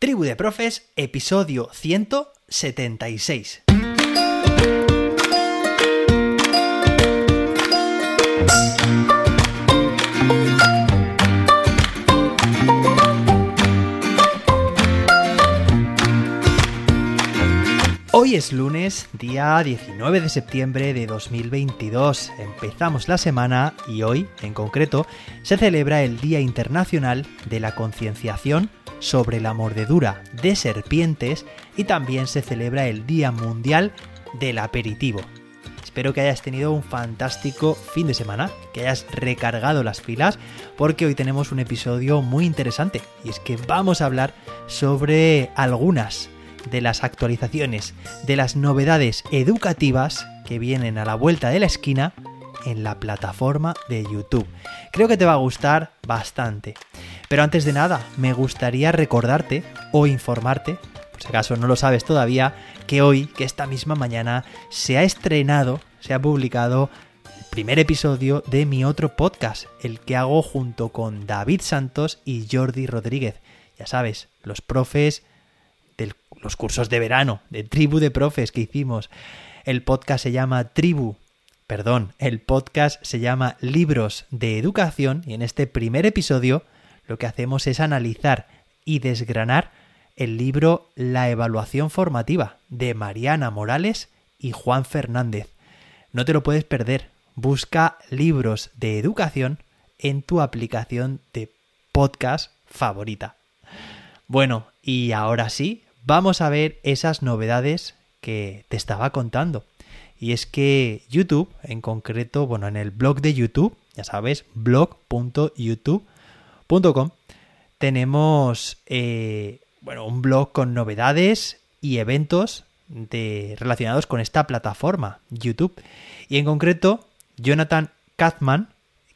Tribu de Profes, episodio 176. Hoy es lunes, día 19 de septiembre de 2022. Empezamos la semana y hoy, en concreto, se celebra el Día Internacional de la Concienciación sobre la Mordedura de Serpientes y también se celebra el Día Mundial del Aperitivo. Espero que hayas tenido un fantástico fin de semana, que hayas recargado las pilas, porque hoy tenemos un episodio muy interesante y es que vamos a hablar sobre algunas de las actualizaciones, de las novedades educativas que vienen a la vuelta de la esquina en la plataforma de YouTube. Creo que te va a gustar bastante. Pero antes de nada, me gustaría recordarte o informarte, por si acaso no lo sabes todavía, que hoy, que esta misma mañana, se ha estrenado, se ha publicado el primer episodio de mi otro podcast, el que hago junto con David Santos y Jordi Rodríguez. Ya sabes, los profes los cursos de verano, de tribu de profes que hicimos. El podcast se llama Tribu, perdón, el podcast se llama Libros de Educación y en este primer episodio lo que hacemos es analizar y desgranar el libro La evaluación formativa de Mariana Morales y Juan Fernández. No te lo puedes perder. Busca libros de educación en tu aplicación de podcast favorita. Bueno, y ahora sí, vamos a ver esas novedades que te estaba contando. Y es que YouTube, en concreto, bueno, en el blog de YouTube, ya sabes, tenemos eh, bueno, un blog con novedades y eventos relacionados con esta plataforma, YouTube. Y en concreto, Jonathan Katzman,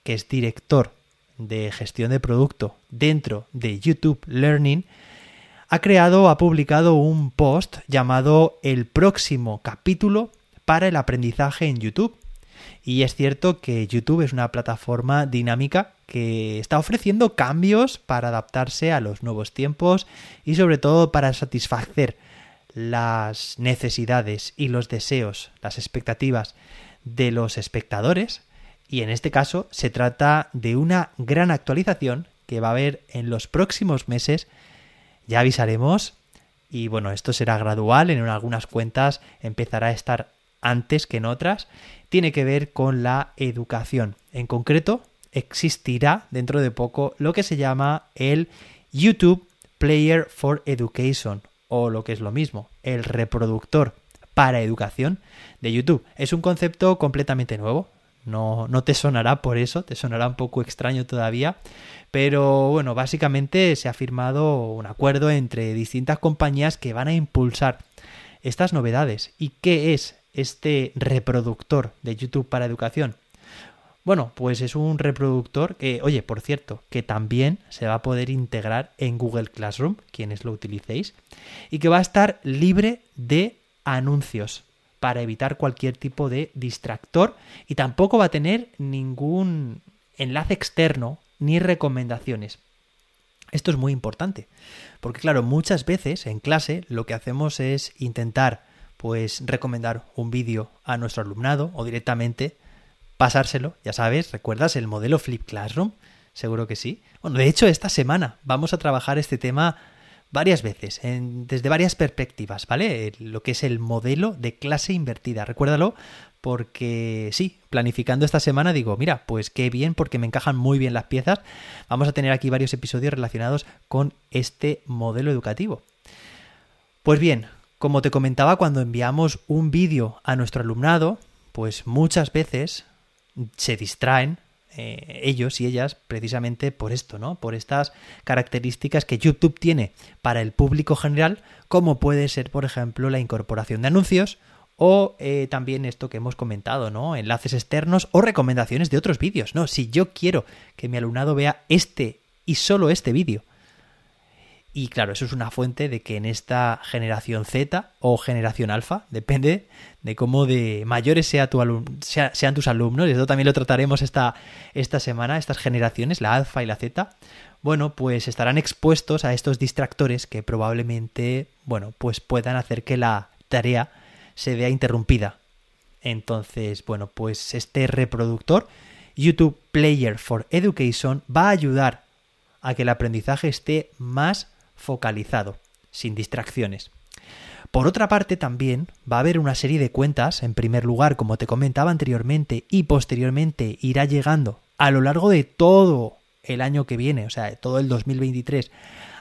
que es director de gestión de producto dentro de YouTube Learning, ha creado, ha publicado un post llamado El próximo capítulo para el aprendizaje en YouTube. Y es cierto que YouTube es una plataforma dinámica que está ofreciendo cambios para adaptarse a los nuevos tiempos y sobre todo para satisfacer las necesidades y los deseos, las expectativas de los espectadores. Y en este caso se trata de una gran actualización que va a haber en los próximos meses ya avisaremos y bueno, esto será gradual, en algunas cuentas empezará a estar antes que en otras. Tiene que ver con la educación. En concreto, existirá dentro de poco lo que se llama el YouTube Player for Education o lo que es lo mismo, el reproductor para educación de YouTube. Es un concepto completamente nuevo, no, no te sonará por eso, te sonará un poco extraño todavía, pero bueno, básicamente se ha firmado un acuerdo entre distintas compañías que van a impulsar estas novedades. ¿Y qué es este reproductor de YouTube para educación? Bueno, pues es un reproductor que, oye, por cierto, que también se va a poder integrar en Google Classroom, quienes lo utilicéis, y que va a estar libre de anuncios para evitar cualquier tipo de distractor y tampoco va a tener ningún enlace externo ni recomendaciones. Esto es muy importante, porque claro, muchas veces en clase lo que hacemos es intentar pues recomendar un vídeo a nuestro alumnado o directamente pasárselo, ya sabes, ¿recuerdas el modelo Flip Classroom? Seguro que sí. Bueno, de hecho esta semana vamos a trabajar este tema varias veces, desde varias perspectivas, ¿vale? Lo que es el modelo de clase invertida. Recuérdalo porque sí, planificando esta semana digo, mira, pues qué bien porque me encajan muy bien las piezas. Vamos a tener aquí varios episodios relacionados con este modelo educativo. Pues bien, como te comentaba, cuando enviamos un vídeo a nuestro alumnado, pues muchas veces se distraen eh, ellos y ellas precisamente por esto, ¿no? Por estas características que YouTube tiene para el público general, como puede ser, por ejemplo, la incorporación de anuncios o eh, también esto que hemos comentado, ¿no? Enlaces externos o recomendaciones de otros vídeos, ¿no? Si yo quiero que mi alumnado vea este y solo este vídeo Y claro, eso es una fuente de que en esta generación Z o generación alfa, depende de cómo de mayores sea tu sean tus alumnos, y eso también lo trataremos esta, esta semana, estas generaciones, la alfa y la Z, bueno, pues estarán expuestos a estos distractores que probablemente, bueno, pues puedan hacer que la tarea se vea interrumpida. Entonces, bueno, pues este reproductor, YouTube Player for Education, va a ayudar a que el aprendizaje esté más focalizado, sin distracciones. Por otra parte, también va a haber una serie de cuentas, en primer lugar, como te comentaba anteriormente, y posteriormente irá llegando a lo largo de todo el año que viene, o sea, todo el 2023,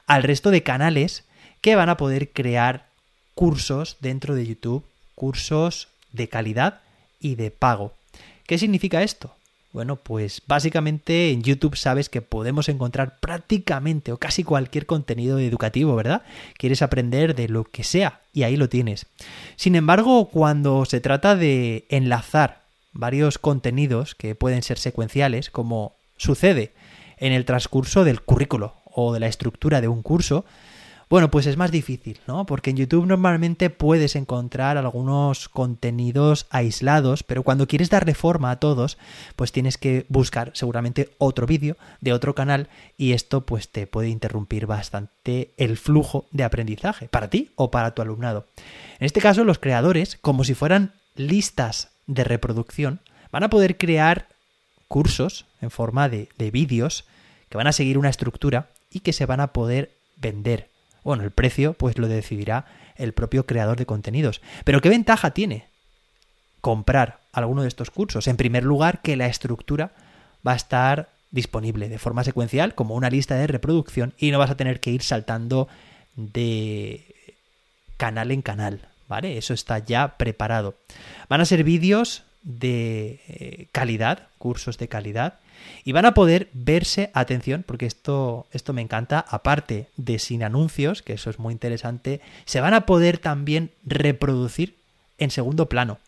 al resto de canales que van a poder crear cursos dentro de YouTube, cursos de calidad y de pago. ¿Qué significa esto? Bueno, pues básicamente en YouTube sabes que podemos encontrar prácticamente o casi cualquier contenido educativo, ¿verdad? Quieres aprender de lo que sea y ahí lo tienes. Sin embargo, cuando se trata de enlazar varios contenidos que pueden ser secuenciales, como sucede en el transcurso del currículo o de la estructura de un curso, bueno, pues es más difícil, ¿no? Porque en YouTube normalmente puedes encontrar algunos contenidos aislados, pero cuando quieres darle forma a todos, pues tienes que buscar seguramente otro vídeo de otro canal y esto pues te puede interrumpir bastante el flujo de aprendizaje para ti o para tu alumnado. En este caso, los creadores, como si fueran listas de reproducción, van a poder crear cursos en forma de, de vídeos que van a seguir una estructura y que se van a poder vender bueno, el precio pues lo decidirá el propio creador de contenidos. Pero ¿qué ventaja tiene comprar alguno de estos cursos? En primer lugar, que la estructura va a estar disponible de forma secuencial como una lista de reproducción y no vas a tener que ir saltando de canal en canal, ¿vale? Eso está ya preparado. Van a ser vídeos de eh, calidad, cursos de calidad, y van a poder verse, atención, porque esto, esto me encanta, aparte de sin anuncios, que eso es muy interesante, se van a poder también reproducir en segundo plano.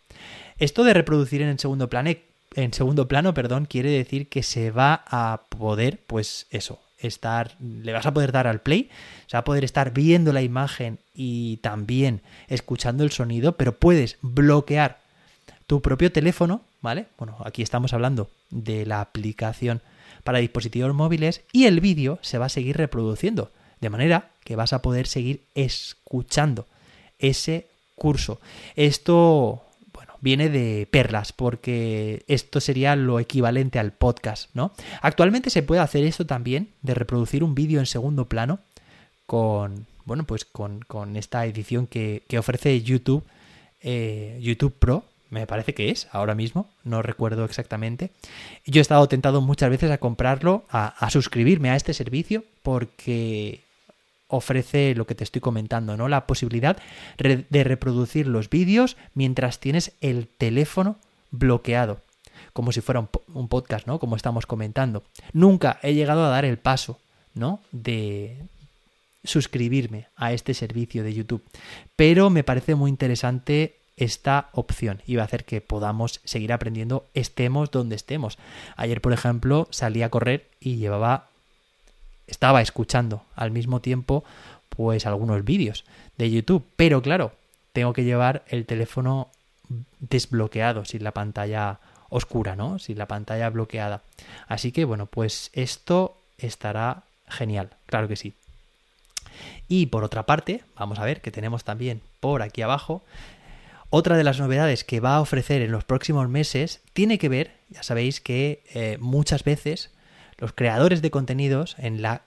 Esto de reproducir en segundo plano, en segundo plano, perdón, quiere decir que se va a poder, pues eso, estar, le vas a poder dar al play, se va a poder estar viendo la imagen y también escuchando el sonido, pero puedes bloquear tu propio teléfono, Bueno, aquí estamos hablando de la aplicación para dispositivos móviles y el vídeo se va a seguir reproduciendo, de manera que vas a poder seguir escuchando ese curso. Esto, bueno, viene de perlas porque esto sería lo equivalente al podcast, ¿no? Actualmente se puede hacer esto también, de reproducir un vídeo en segundo plano con, bueno, pues con, esta edición que, ofrece YouTube, eh, YouTube Pro, me parece que es ahora mismo, no recuerdo exactamente. Yo he estado tentado muchas veces a comprarlo, a, suscribirme a este servicio, porque ofrece lo que te estoy comentando, ¿no? La posibilidad de reproducir los vídeos mientras tienes el teléfono bloqueado, como si fuera un, un, podcast, ¿no? Como estamos comentando. Nunca he llegado a dar el paso, ¿no? De suscribirme a este servicio de YouTube, pero me parece muy interesante esta opción y va a hacer que podamos seguir aprendiendo estemos donde estemos. Ayer, por ejemplo, salí a correr y llevaba estaba escuchando al mismo tiempo pues algunos vídeos de YouTube, pero claro, tengo que llevar el teléfono desbloqueado, sin la pantalla oscura, ¿no? Sin la pantalla bloqueada. Así que bueno, pues esto estará genial, claro que sí. Y por otra parte, vamos a ver que tenemos también por aquí abajo otra de las novedades que va a ofrecer en los próximos meses tiene que ver, ya sabéis que eh, muchas veces los creadores de contenidos en la,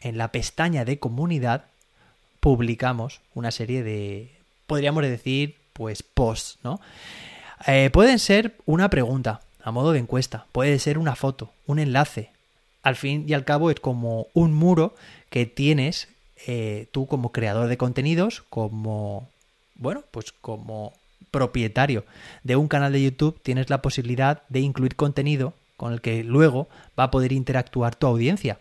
en la pestaña de comunidad publicamos una serie de, podríamos decir, pues posts, ¿no? Eh, pueden ser una pregunta a modo de encuesta, puede ser una foto, un enlace. Al fin y al cabo es como un muro que tienes eh, tú como creador de contenidos, como bueno, pues como propietario de un canal de YouTube tienes la posibilidad de incluir contenido con el que luego va a poder interactuar tu audiencia.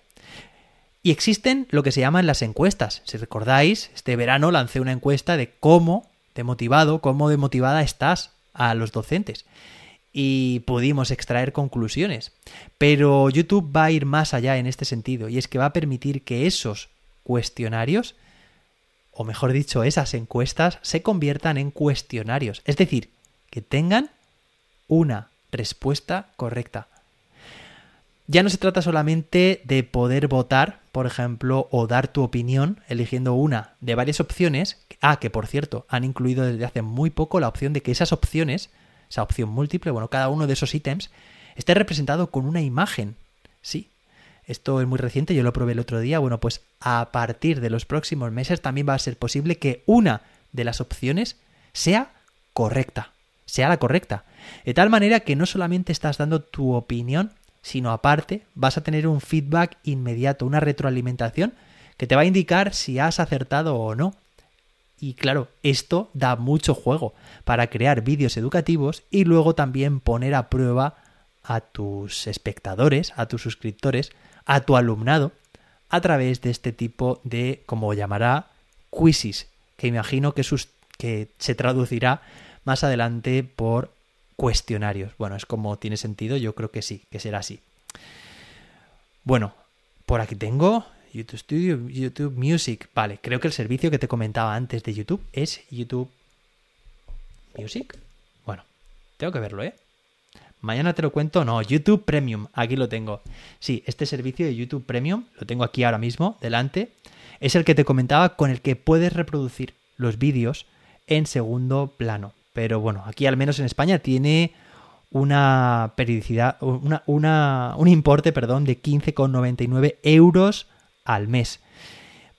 Y existen lo que se llaman las encuestas. Si recordáis, este verano lancé una encuesta de cómo de motivado, cómo de motivada estás a los docentes. Y pudimos extraer conclusiones. Pero YouTube va a ir más allá en este sentido y es que va a permitir que esos cuestionarios, o mejor dicho, esas encuestas se conviertan en cuestionarios. Es decir, que tengan una respuesta correcta. Ya no se trata solamente de poder votar, por ejemplo, o dar tu opinión eligiendo una de varias opciones. Ah, que por cierto, han incluido desde hace muy poco la opción de que esas opciones, esa opción múltiple, bueno, cada uno de esos ítems, esté representado con una imagen. Sí, esto es muy reciente, yo lo probé el otro día. Bueno, pues a partir de los próximos meses también va a ser posible que una de las opciones sea correcta, sea la correcta. De tal manera que no solamente estás dando tu opinión, sino aparte vas a tener un feedback inmediato, una retroalimentación que te va a indicar si has acertado o no. Y claro, esto da mucho juego para crear vídeos educativos y luego también poner a prueba a tus espectadores, a tus suscriptores, a tu alumnado, a través de este tipo de, como llamará, quizzes, que imagino que, que se traducirá más adelante por cuestionarios. Bueno, es como tiene sentido, yo creo que sí, que será así. Bueno, por aquí tengo YouTube Studio, YouTube Music. Vale, creo que el servicio que te comentaba antes de YouTube es YouTube Music. Bueno, tengo que verlo, ¿eh? Mañana te lo cuento, no, YouTube Premium, aquí lo tengo. Sí, este servicio de YouTube Premium, lo tengo aquí ahora mismo, delante, es el que te comentaba con el que puedes reproducir los vídeos en segundo plano. Pero bueno, aquí al menos en España tiene una periodicidad, una, un importe, perdón, de 15,99 euros al mes.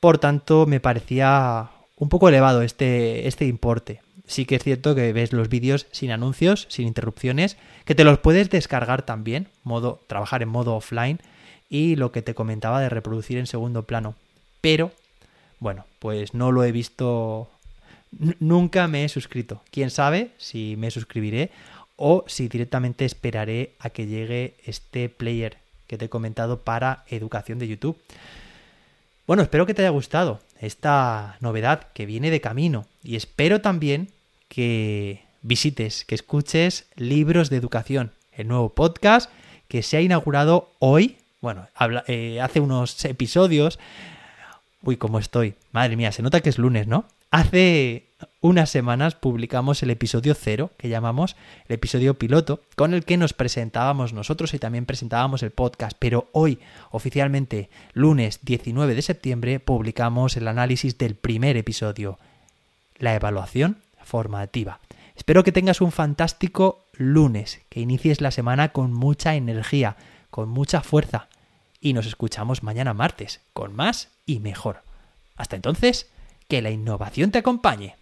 Por tanto, me parecía un poco elevado este, este importe. Sí que es cierto que ves los vídeos sin anuncios, sin interrupciones, que te los puedes descargar también, modo, trabajar en modo offline, y lo que te comentaba de reproducir en segundo plano. Pero, bueno, pues no lo he visto nunca me he suscrito. Quién sabe si me suscribiré o si directamente esperaré a que llegue este player que te he comentado para educación de YouTube. Bueno, espero que te haya gustado esta novedad que viene de camino y espero también que visites, que escuches Libros de Educación, el nuevo podcast que se ha inaugurado hoy, bueno, eh, hace unos episodios. Uy, cómo estoy. Madre mía, se nota que es lunes, ¿no? Hace unas semanas publicamos el episodio cero, que llamamos el episodio piloto, con el que nos presentábamos nosotros y también presentábamos el podcast. Pero hoy, oficialmente, lunes 19 de septiembre, publicamos el análisis del primer episodio, la evaluación formativa. Espero que tengas un fantástico lunes, que inicies la semana con mucha energía, con mucha fuerza. Y nos escuchamos mañana martes, con más y mejor. Hasta entonces, que la innovación te acompañe.